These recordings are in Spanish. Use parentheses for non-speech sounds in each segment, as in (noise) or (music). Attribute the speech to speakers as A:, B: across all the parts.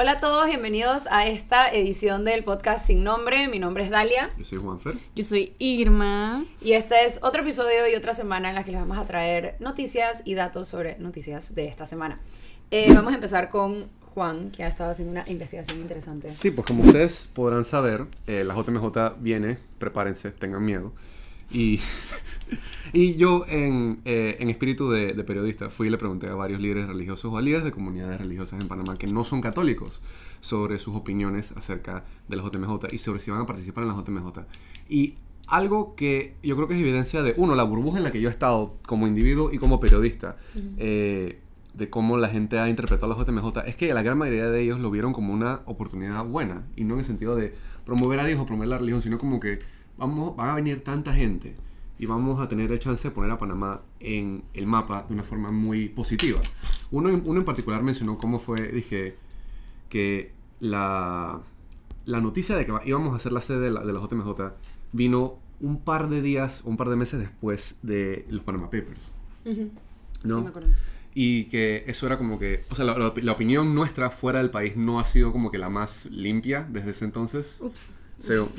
A: Hola a todos, bienvenidos a esta edición del podcast sin nombre. Mi nombre es Dalia.
B: Yo soy Juanfer.
C: Yo soy Irma.
A: Y este es otro episodio y otra semana en la que les vamos a traer noticias y datos sobre noticias de esta semana. Eh, vamos a empezar con Juan, que ha estado haciendo una investigación interesante.
B: Sí, pues como ustedes podrán saber, eh, la JMJ viene, prepárense, tengan miedo. Y, (laughs) y yo, en, eh, en espíritu de, de, periodista, fui y le pregunté a varios líderes religiosos o a líderes de comunidades religiosas en Panamá que no son católicos sobre sus opiniones acerca de la JMJ y sobre si van a participar en la JMJ. Y algo que yo creo que es evidencia de, uno, la burbuja en la que yo he estado como individuo y como periodista. Uh -huh. eh, de cómo la gente ha interpretado la JMJ es que la gran mayoría de ellos lo vieron como una oportunidad buena y no en el sentido de promover a Dios o promover la religión, sino como que vamos, van a venir tanta gente y vamos a tener el chance de poner a Panamá en el mapa de una forma muy positiva. Uno, uno en particular mencionó cómo fue, dije, que la, la noticia de que íbamos a hacer la sede de la, de la JMJ vino un par de días, un par de meses después de los Panama Papers.
A: Uh -huh.
B: ¿no?
A: Sí, me acuerdo.
B: Y que eso era como que, o sea, la, la, la, opinión nuestra fuera del país no ha sido como que la más limpia desde ese entonces.
A: Ups.
B: So, (laughs)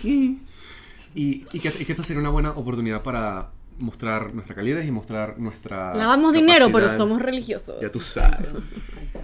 B: y, y, que, y, que, esta sería una buena oportunidad para mostrar nuestra calidez y mostrar nuestra.
C: Lavamos dinero, pero somos religiosos.
B: Ya tú sabes. (laughs)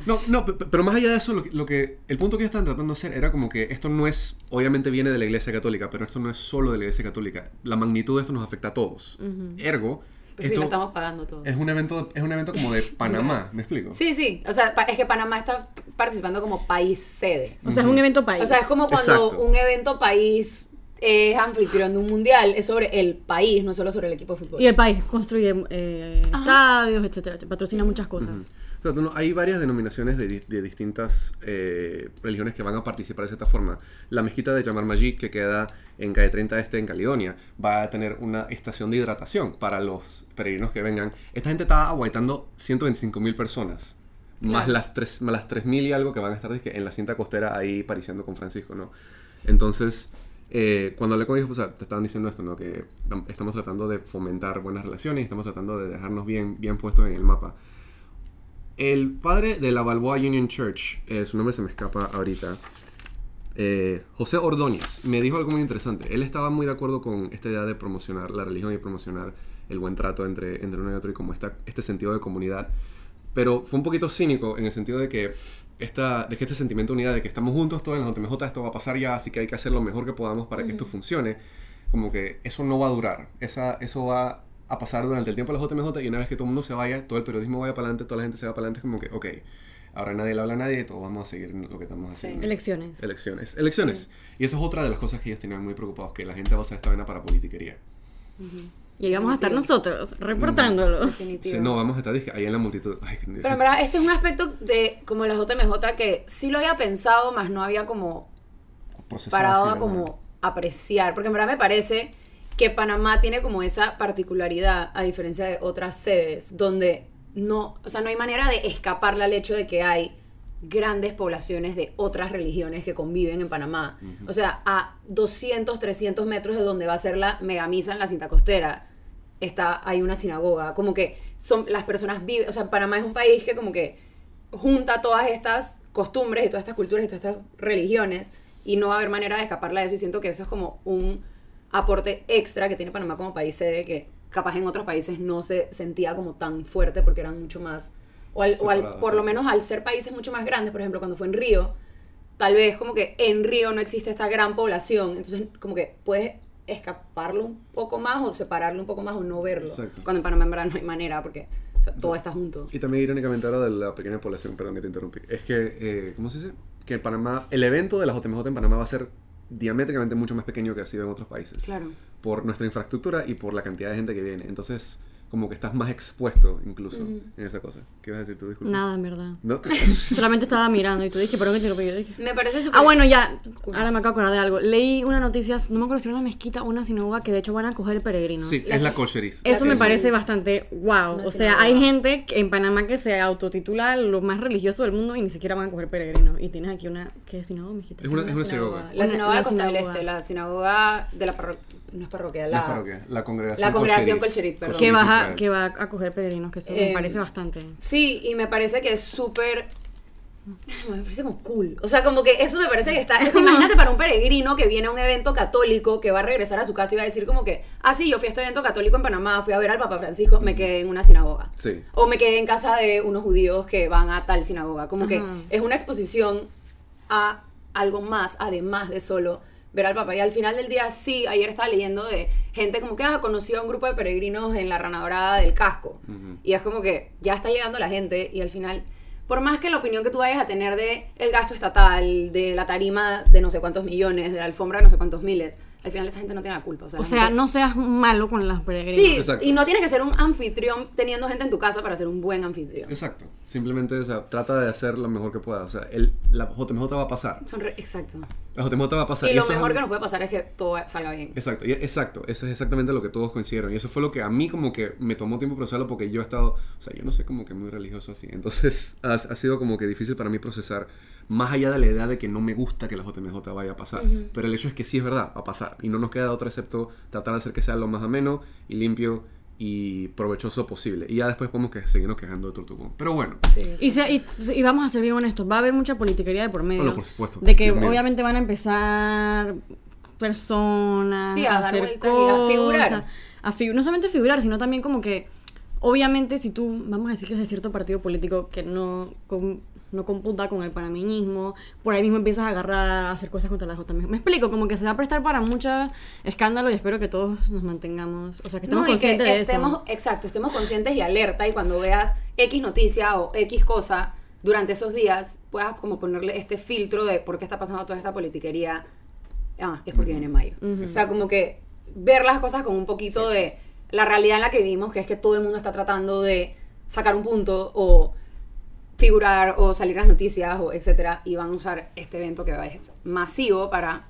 B: No, no, pero más allá de eso, lo que, lo que, el punto que ellos estaban tratando de hacer era como que esto no es, obviamente viene de la Iglesia Católica, pero esto no es solo de la Iglesia Católica. La magnitud de esto nos afecta a todos. Uh -huh. Ergo,
A: pues sí, lo estamos pagando todo.
B: Es un evento, es un evento como de Panamá, ¿me explico?
A: Sí, sí. O sea, es que Panamá está participando como país sede.
C: O sea, es un evento país.
A: O sea, es como cuando
B: Exacto.
A: un evento país es anfitrión de un mundial, es sobre el país, no solo sobre el equipo de fútbol.
C: Y el país construye eh, estadios, etcétera, patrocina muchas cosas.
B: Uh -huh. hay varias denominaciones de, de distintas eh, religiones que van a participar de cierta forma. La mezquita de Yamar Majid, que queda en calle 30 Este, en Caledonia, va a tener una estación de hidratación para los peregrinos que vengan. Esta gente está aguaitando 125 mil personas. Claro. Más las 3 más las 3 mil y algo que van a estar dije, en la cinta costera ahí pariciando con Francisco, ¿no? Entonces, eh, cuando hablé con ellos, o sea, te estaban diciendo esto, ¿no? Que estamos tratando de fomentar buenas relaciones estamos tratando de dejarnos bien, bien puestos en el mapa. El padre de la Balboa Union Church, eh, su nombre se me escapa ahorita, eh, José Ordóñez, me dijo algo muy interesante. Él estaba muy de acuerdo con esta idea de promocionar la religión y promocionar el buen trato entre, entre uno y otro y como esta, este sentido de comunidad. Pero fue un poquito cínico en el sentido de que, esta, de que este sentimiento de unidad, de que estamos juntos todos en la JMJ, esto va a pasar ya, así que hay que hacer lo mejor que podamos para uh -huh. que esto funcione, como que eso no va a durar. Esa, eso va a pasar durante el tiempo de la JMJ y una vez que todo el mundo se vaya, todo el periodismo vaya para adelante, toda la gente se va para adelante, como que, ok, ahora nadie le habla a nadie, todos vamos a seguir lo que estamos haciendo.
C: Sí. Elecciones.
B: Elecciones. Elecciones. Sí. Y eso es otra de las cosas que ellos tenían muy preocupados, que la gente va a usar esta vena para politiquería.
C: Uh -huh. Y ahí vamos a estar nosotros, reportándolo.
B: Sí, no, vamos a estar dije, ahí en la multitud. Ay,
A: Pero en verdad, este es un aspecto de como la JMJ que sí lo había pensado, más no había como parado a como apreciar. Porque en verdad me parece que Panamá tiene como esa particularidad, a diferencia de otras sedes, donde no, o sea, no hay manera de escaparle al hecho de que hay grandes poblaciones de otras religiones que conviven en Panamá. Uh -huh. O sea, a 200, 300 metros de donde va a ser la megamisa en la cinta costera, está, hay una sinagoga. Como que son, las personas viven, o sea, Panamá es un país que como que junta todas estas costumbres y todas estas culturas y todas estas religiones y no va a haber manera de escaparla de eso y siento que eso es como un aporte extra que tiene Panamá como país sede que capaz en otros países no se sentía como tan fuerte porque eran mucho más o, al, o al, por lo menos al ser países mucho más grandes, por ejemplo, cuando fue en Río, tal vez como que en Río no existe esta gran población, entonces como que puedes escaparlo un poco más o separarlo un poco más o no verlo.
B: Exacto.
A: Cuando en Panamá en verdad no hay manera porque o sea, todo está junto.
B: Y también irónicamente ahora de la pequeña población, perdón que te interrumpí, es que, eh, ¿cómo se dice? Que en Panamá, el evento de la JMJ en Panamá va a ser diamétricamente mucho más pequeño que ha sido en otros países.
A: Claro.
B: Por nuestra infraestructura y por la cantidad de gente que viene. Entonces, como que estás más expuesto incluso en esa cosa. ¿Qué vas a decir tú? Disculpa.
C: Nada, en verdad.
B: ¿No? (laughs) (laughs)
C: Solamente estaba mirando y tú dije, pero qué te lo pedí? Yo dije.
A: Me parece súper...
C: Ah, bueno, ya. Ahora me acabo de acordar de algo. Leí una noticia, no me acuerdo si era una mezquita o una sinagoga que de hecho van a coger peregrinos.
B: Sí,
A: La-
B: es la Colcherith.
C: Eso
A: La
C: me parece bastante wow. O sea, hay gente que- en Panamá que se autotitula lo más religioso del mundo y ni siquiera van a coger peregrinos. Y tienes aquí una. ¿Qué es sinagoga, mezquita?
B: Es una, es una sinagoga.
A: La sinagoga
C: la
A: de Costa del. Este, la sinagoga de la parroquia, no es parroquia, la,
B: La parroquia, la congregación
A: la congregación. Colcherith, perdón.
C: que,
B: Colcherith
C: va a,
B: Israel.
C: que va a coger peregrinos, que eso
A: Eh,
C: me parece bastante.
A: Sí, y me parece que es súper Me parece como cool. O sea, como que eso me parece que está. Eso, imagínate para un peregrino que viene a un evento católico, que va a regresar a su casa y va a decir, como que, ah, sí, yo fui a este evento católico en Panamá, fui a ver al Papa Francisco, me quedé en una sinagoga.
B: Sí.
A: O me quedé en casa de unos judíos que van a tal sinagoga. Como que es una exposición a algo más, además de solo ver al Papa. Y al final del día, sí, ayer estaba leyendo de gente como que ha ah, conocido a un grupo de peregrinos en la ranadorada del casco. Y es como que ya está llegando la gente y al final por más que la opinión que tú vayas a tener de el gasto estatal, de la tarima de no sé cuántos millones, de la alfombra de no sé cuántos miles, al final esa gente no tiene la culpa.
C: O sea, no seas malo con las peregrinas.
A: Sí, y no tienes que ser un anfitrión teniendo gente en tu casa para ser un buen anfitrión.
B: Exacto. Simplemente, o sea, trata de hacer lo mejor que pueda. O sea, el, la JMJ va a pasar.
A: exacto.
B: La JMJ va a pasar.
A: Y, lo mejor que nos puede pasar es que todo salga bien.
B: Exacto, y, exacto. Eso es exactamente lo que todos coincidieron. Y eso fue lo que a mí como que me tomó tiempo procesarlo porque yo he estado, o sea, yo no sé como que muy religioso así. Entonces ha, ha sido como que difícil para mí procesar más allá de la idea de que no me gusta que la JMJ vaya a pasar. Pero el hecho es que sí es verdad, va a pasar. Y no nos queda otra excepto tratar de hacer que sea lo más ameno y limpio y provechoso posible. Y ya después podemos que seguirnos quejando de Tortuguón. Pero bueno.
C: Y, vamos a ser bien honestos, va a haber mucha politiquería de por medio.
B: por supuesto.
C: De que obviamente van a empezar personas a, hacer cosas, a figurar. no solamente figurar, sino también como que, obviamente, si tú, vamos a decir que es de cierto partido político que no no computa con el panameñismo, por ahí mismo empiezas a agarrar a hacer cosas contra la JMJ. Me explico, como que se va a prestar para mucho escándalo y espero que todos nos mantengamos, o sea, que estemos conscientes de eso.
A: Exacto, estemos conscientes y alerta y cuando veas X noticia o X cosa durante esos días puedas como ponerle este filtro de por qué está pasando toda esta politiquería. Ah, es porque viene mayo. O sea, como que ver las cosas con un poquito de la realidad en la que vivimos, que es que todo el mundo está tratando de sacar un punto o figurar o salir las noticias o etcétera y van a usar este evento que va a ser masivo para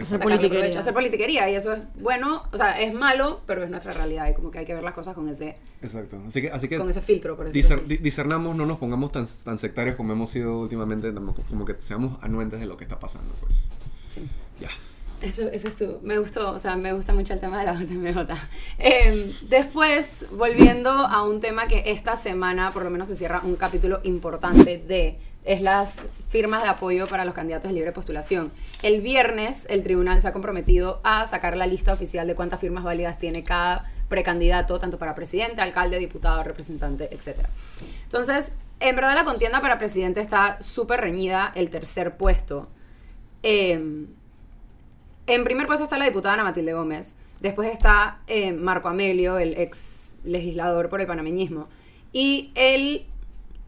C: hacer politiquería.
A: hacer politiquería y eso es bueno, o sea, es malo, pero es nuestra realidad y como que hay que ver las cosas con ese
B: Exacto. Así que, así que
A: con ese filtro, por
B: discernamos, no nos pongamos tan, tan sectarios como hemos sido últimamente, como que seamos anuentes de lo que está pasando, pues.
A: Sí. Ya. Eso, eso es tú. Me gustó, o sea, me gusta mucho el tema de la JMJ. Em, después, volviendo a un tema que esta semana por lo menos se cierra un capítulo importante de, es las firmas de apoyo para los candidatos de libre postulación. El viernes el tribunal se ha comprometido a sacar la lista oficial de cuántas firmas válidas tiene cada precandidato, tanto para presidente, alcalde, diputado, representante, etc. Entonces, en verdad la contienda para presidente está súper reñida, el tercer puesto. Eh, en primer puesto está la diputada Ana Matilde Gómez. Después está eh, Marco Amelio, el ex legislador por el panameñismo. Y él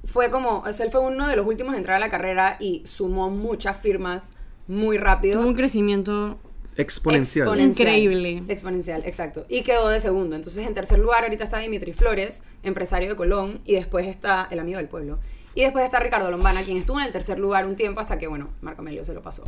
A: fue como, o sea, él fue uno de los últimos en entrar a la carrera y sumó muchas firmas muy rápido.
C: Tuvo un crecimiento
B: exponencial.
C: Increíble.
A: Exponencial, exacto. Y quedó de segundo. Entonces, en tercer lugar, ahorita está Dimitri Flores, empresario de Colón, y después está el amigo del pueblo. Y después está Ricardo Lombana, quien estuvo en el tercer lugar un tiempo hasta que, bueno, Marco Amelio se lo pasó.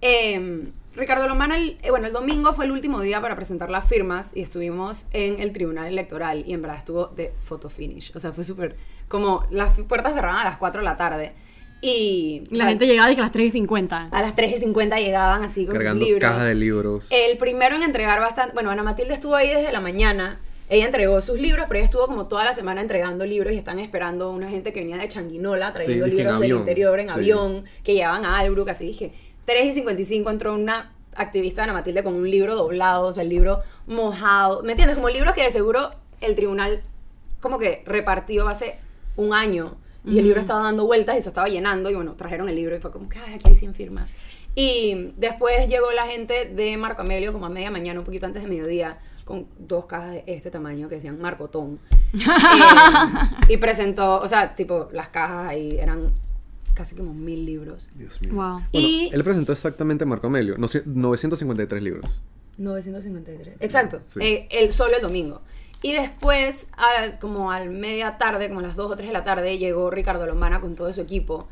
A: Eh, Ricardo Lomana, el, eh, bueno, el domingo fue el último día para presentar las firmas y estuvimos en el tribunal electoral y en verdad estuvo de photo finish. O sea, fue súper, como las puertas cerraban a las 4 de la tarde. Y
C: la gente llegaba de que a las 3 y 50.
A: A las 3 y 50 llegaban así con sus libros.
B: caja de libros.
A: El primero en entregar bastante. Bueno, Ana Matilde estuvo ahí desde la mañana. Ella entregó sus libros, pero ella estuvo como toda la semana entregando libros y están esperando una gente que venía de Changuinola trayendo libros del interior en avión, que llevaban a Albrook. Así dije, 3 y 55 entró una activista Ana Matilde con un libro doblado, o sea, el libro mojado. ¿Me entiendes? Como libros que de seguro el tribunal como que repartió hace un año y el libro estaba dando vueltas y se estaba llenando y bueno, trajeron el libro y fue como que, ay, aquí hay 100 firmas. Y después llegó la gente de Marco Amelio como a media mañana, un poquito antes de mediodía, con dos cajas de este tamaño que decían Marco Tom. Eh, y presentó, o sea, tipo, las cajas ahí eran casi como mil libros.
B: Dios mío. Wow. y él presentó exactamente Marco Amelio, 953 libros.
A: 953. Exacto. Eh, el solo el domingo. Y después, como al media tarde, como a las 2 o 3 de la tarde, llegó Ricardo Lombana con todo su equipo.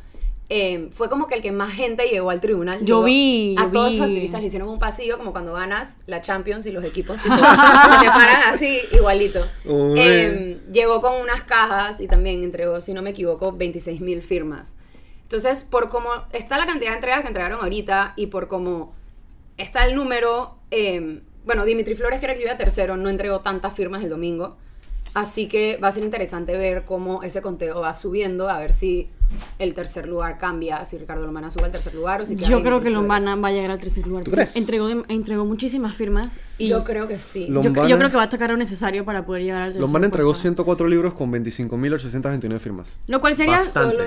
A: Eh, fue como que el que más gente llegó al tribunal.
C: Yo vi.
A: A todos sus activistas le hicieron un pasillo, como cuando ganas la Champions y los equipos (laughs) se te paran así, igualito. Eh, llegó con unas cajas y también entregó, si no me equivoco, 26 mil firmas. Entonces, por cómo está la cantidad de entregas que entregaron ahorita y por cómo está el número, em, bueno, Dimitri Flores, que era iba tercero, no entregó tantas firmas el domingo. Así que va a ser interesante ver cómo ese conteo va subiendo, a ver si el tercer lugar cambia, si Ricardo Lombana sube al tercer lugar o si
C: Yo creo que Lombana va a llegar al tercer lugar.
B: ¿Tú crees?
C: Entregó, entregó muchísimas firmas. Y
A: yo creo que sí.
C: yo, creo que va a tocar lo necesario para poder llegar al tercer
B: Lombana entregó 104 libros con 25.829 firmas.
C: Lo cual sería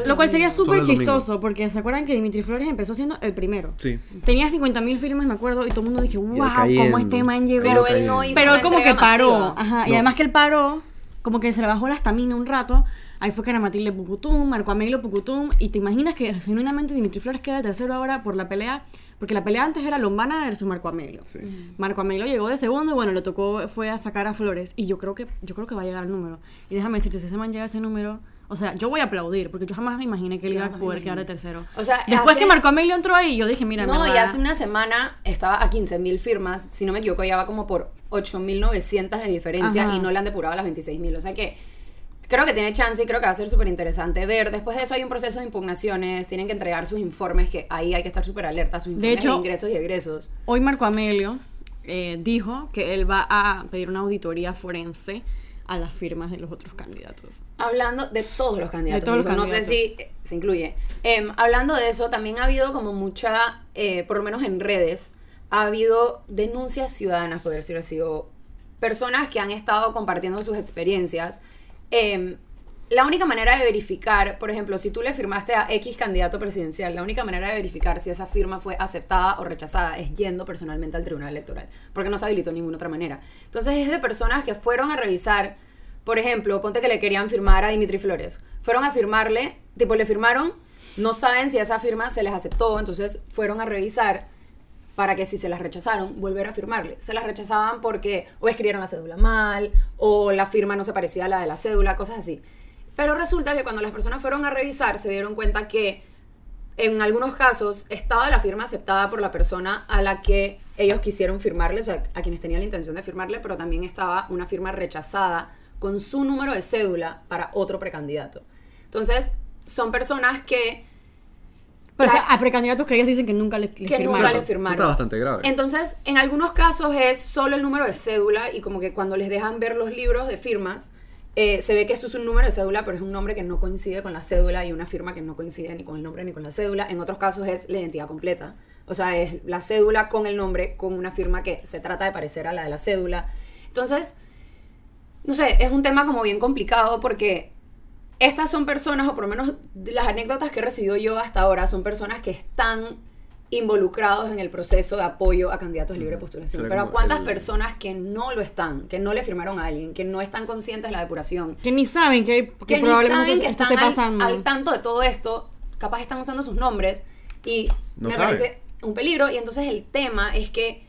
C: lo cual sería súper chistoso, porque ¿se acuerdan que Dimitri Flores empezó siendo el primero?
B: Sí.
C: Tenía 50.000 firmas, me acuerdo, y todo el mundo dije, wow, cómo este man llegó.
A: Pero él no hizo
C: Pero él como que paró. Ajá. Y además que él paró, como que se le bajó la estamina un rato Ahí fue que era Matilde Pucutum, Marco Amelio Pucutum, y te imaginas que genuinamente Dimitri Flores queda de tercero ahora por la pelea, porque la pelea antes era Lombana versus Marco Amelio. Marco Amelio llegó de segundo y bueno, le tocó, fue a sacar a Flores, y yo creo que, yo creo que va a llegar al número. Y déjame decirte, si ese man llega a ese número, o sea, yo voy a aplaudir, porque yo jamás me imaginé que él iba a poder quedar de tercero.
A: O sea,
C: después que Marco Amelio entró ahí, yo dije, mira,
A: No, y hace una semana estaba a 15.000 firmas, si no me equivoco, ya va como por 8.900 de diferencia y no le han depurado a las 26.000. O sea que creo que tiene chance y creo que va a ser súper interesante ver. Después de eso hay un proceso de impugnaciones, tienen que entregar sus informes, que ahí hay que estar súper alerta, sus informes de, ingresos y egresos.
C: Hoy Marco Amelio eh, dijo que él va a pedir una auditoría forense a las firmas de los otros candidatos.
A: Hablando de todos los candidatos, no sé si eh, se incluye. Em, hablando de eso, también ha habido como mucha, eh, por lo menos en redes, ha habido denuncias ciudadanas, por decirlo así, o personas que han estado compartiendo sus experiencias Em, la única manera de verificar, por ejemplo, si tú le firmaste a X candidato presidencial, la única manera de verificar si esa firma fue aceptada o rechazada es yendo personalmente al tribunal electoral, porque no se habilitó de ninguna otra manera. Entonces es de personas que fueron a revisar, por ejemplo, ponte que le querían firmar a Dimitri Flores, fueron a firmarle, tipo le firmaron, no saben si esa firma se les aceptó, entonces fueron a revisar para que si se las rechazaron, volver a firmarle. Se las rechazaban porque o escribieron la cédula mal, o la firma no se parecía a la de la cédula, cosas así. Pero resulta que cuando las personas fueron a revisar, se dieron cuenta que en algunos casos estaba la firma aceptada por la persona a la que ellos quisieron firmarle, o sea, a quienes tenían la intención de firmarle, pero también estaba una firma rechazada con su número de cédula para otro precandidato. Entonces, son personas que
C: pero a precandidatos que ellos dicen que nunca les,
A: que Nunca les firmaron.
B: Está bastante grave.
A: Entonces, en algunos casos es solo el número de cédula y como que cuando les dejan ver los libros de firmas, eh, se ve que eso es un número de cédula, pero es un nombre que no coincide con la cédula y una firma que no coincide ni con el nombre ni con la cédula. En otros casos es la identidad completa. O sea, es la cédula con el nombre, con una firma que se trata de parecer a la de la cédula. Entonces, no sé, es un tema como bien complicado porque estas son personas, o por lo menos las anécdotas que he recibido yo hasta ahora, son personas que están involucrados en el proceso de apoyo a candidatos de libre postulación. Pero cuántas personas que no lo están, que no le firmaron a alguien, que no están conscientes de la depuración?
C: Que ni saben que, que, probablemente que están pasando.
A: Al, tanto de todo esto, capaz están usando sus nombres y me parece un peligro. Y entonces el tema es que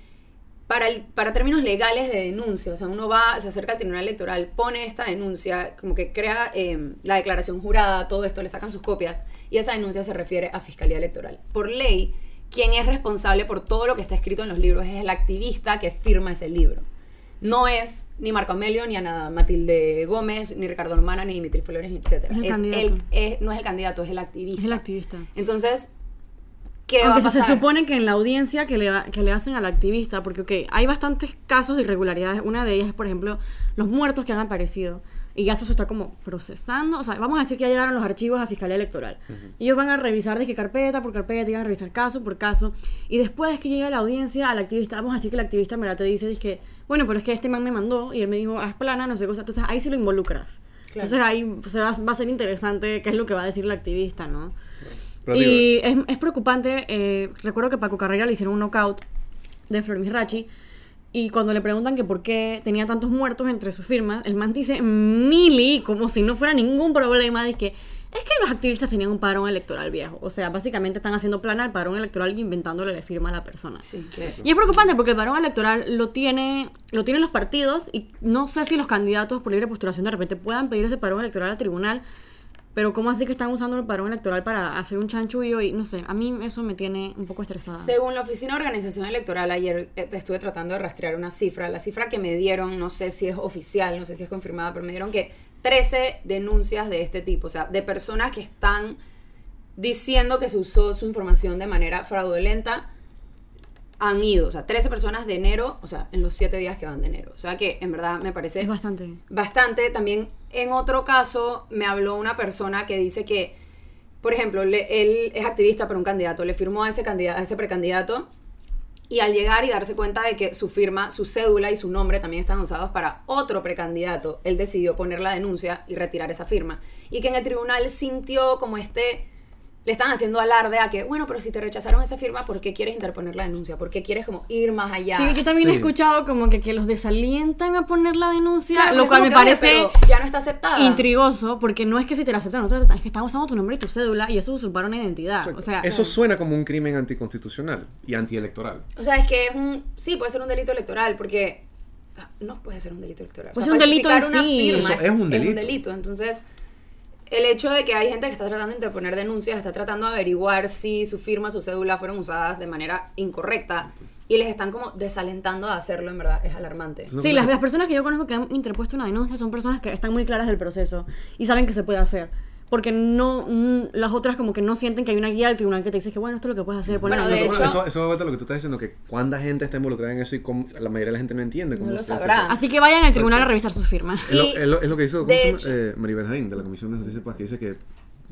A: para, el, para términos legales de denuncia, o sea, uno va, se acerca al tribunal electoral, pone esta denuncia, como que crea em, la declaración jurada, todo esto, le sacan sus copias, y esa denuncia se refiere a Fiscalía Electoral. Por ley, quien es responsable por todo lo que está escrito en los libros es el activista que firma ese libro. No es ni Marco Amelio, ni Ana Matilde Gómez, ni Ricardo Hermana, ni Dimitri Flores, etc. Es es, no es el candidato, es el activista.
C: Es el activista.
A: Entonces,
C: aunque se supone que en la audiencia que le, que le hacen al activista, porque okay, hay bastantes casos de irregularidades. Una de ellas es, por ejemplo, los muertos que han aparecido. Y ya eso se está como procesando. O sea, vamos a decir que ya llegaron los archivos a Fiscalía Electoral. y Ellos van a revisar de qué carpeta por carpeta, y van a revisar caso por caso. Y después que llega la audiencia al activista, vamos a decir que el activista me la te dice, que, bueno, pero es que este man me mandó y él me dijo, haz plana, no sé cosa. Entonces ahí sí lo involucras. Entonces ahí va, va, a ser interesante qué es lo que va a decir el activista, ¿no? Y es, es, preocupante. Eh, recuerdo que Paco Carrera le hicieron un knockout de Flor Rachi. Y cuando le preguntan que por qué tenía tantos muertos entre sus firmas, el man dice mili, como si no fuera ningún problema. de que es que los activistas tenían un padrón electoral viejo. O sea, básicamente están haciendo plana el padrón electoral y inventándole la firma a la persona. Y es preocupante porque el padrón electoral lo tiene lo tienen los partidos y no sé si los candidatos por libre postulación de repente puedan pedir ese padrón electoral al tribunal pero ¿cómo así que están usando el parón electoral para hacer un chanchullo? Y no sé, a mí eso me tiene un poco estresada.
A: Según la Oficina de Organización Electoral, ayer eh, estuve tratando de rastrear una cifra. La cifra que me dieron, no sé si es oficial, no sé si es confirmada, pero me dieron que 13 denuncias de este tipo, o sea, de personas que están diciendo que se usó su información de manera fraudulenta han ido, o sea, 13 personas de enero, o sea, en los 7 días que van de enero. O sea que en verdad me parece...
C: Es bastante.
A: Bastante. También en otro caso me habló una persona que dice que por ejemplo, él es activista para un candidato, le firmó a ese, candidato, a ese precandidato y al llegar y darse cuenta de que su firma, su cédula y su nombre también están usados para otro precandidato, él decidió poner la denuncia y retirar esa firma. Y que en el tribunal sintió como este le están haciendo alarde a que, bueno, pero si te rechazaron esa firma, ¿por qué quieres interponer la denuncia? ¿Por qué quieres como ir más allá?
C: Sí, yo también he escuchado como que, que los desalientan a poner la denuncia, lo cual me parece
A: ya no está aceptada.
C: intrigoso, porque no es que si te la aceptan, no te es que están usando tu nombre y tu cédula y eso usurpar una identidad. O sea,
B: eso suena como un crimen anticonstitucional y antielectoral.
A: O sea, es que es un, sí, puede ser un delito electoral, porque ah, no puede ser un delito electoral.
C: Puede ser un delito en
A: una
C: Firma
A: es, un delito. Es un delito, entonces el hecho de que hay gente que está tratando de interponer denuncias, está tratando de averiguar si su firma, su cédula fueron usadas de manera incorrecta y les están como desalentando a hacerlo, en verdad, es alarmante.
C: Sí, las, las personas que yo conozco que han interpuesto una denuncia son personas que están muy claras del proceso y saben que se puede hacer porque no mm, las otras como que no sienten que hay una guía del tribunal que te dice que bueno, esto es lo que puedes hacer.
B: Bueno, de hecho, eso, eso, vuelta a lo que tú estás diciendo, que cuánta gente está involucrada en eso y la mayoría de la gente no entiende cómo
A: no lo sabrá.
C: Así que vayan al tribunal a revisar sus firmas.
B: Es, lo, es, lo, que hizo eh, Maribel de la Comisión de Justicia, pues, que dice que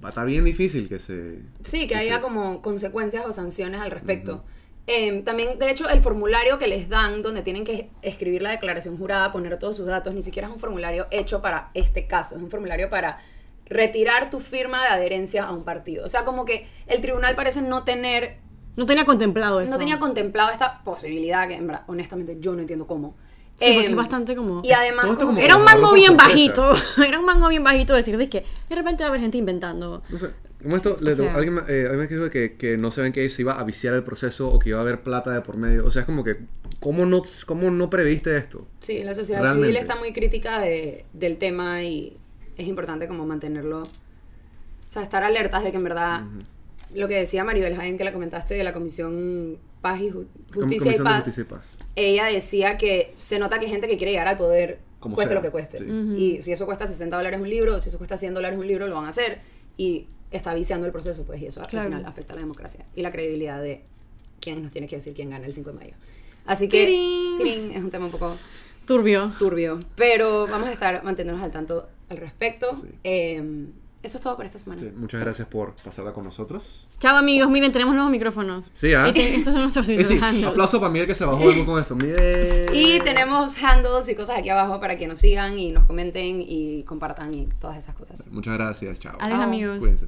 B: va a estar bien difícil que se...
A: Sí, que, haya como consecuencias o sanciones al respecto. Em, también, de hecho, el formulario que les dan, donde tienen que escribir la declaración jurada, poner todos sus datos, ni siquiera es un formulario hecho para este caso, es un formulario para retirar tu firma de adherencia a un partido. O sea, como que el tribunal parece no tener...
C: No tenía contemplado esto.
A: No tenía contemplado esta posibilidad que, en verdad, honestamente, yo no entiendo cómo.
C: Sí, porque es em, bastante como...
A: Y además...
C: era un mango bien bajito. (laughs) era un mango bien bajito decir de que de repente va a haber gente inventando.
B: No sé. Como esto, alguien, eh, alguien me dijo que, que, no se ven que se iba a viciar el proceso o que iba a haber plata de por medio. O sea, es como que, ¿cómo no, cómo no previste esto?
A: Sí, la sociedad civil está muy crítica de, del tema y es importante como mantenerlo, o sea, estar alertas de que en verdad, lo que decía Maribel Jaén, que la comentaste de la Comisión Paz y Justicia, y Paz, ella decía que se nota que hay gente que quiere llegar al poder, cueste lo que cueste. Y si eso cuesta 60 dólares un libro, si eso cuesta 100 dólares un libro, lo van a hacer. Y está viciando el proceso, pues, y eso al final afecta a la democracia y la credibilidad de quién nos tiene que decir quién gana el 5 de mayo. Así que, es un tema un poco
C: turbio.
A: Turbio. Pero vamos a estar manteniéndonos al tanto al respecto. Em, eso es todo por esta semana.
B: muchas gracias por pasarla con nosotros.
C: Chao amigos, miren, tenemos nuevos micrófonos.
B: Sí, ¿ah?
C: Estos son nuestros (laughs) sí,
B: Aplauso para Miguel que se bajó con eso.
A: Y tenemos handles y cosas aquí abajo para que nos sigan y nos comenten y compartan y todas esas cosas.
B: Muchas gracias, chao.
C: Adiós amigos. Cuídense.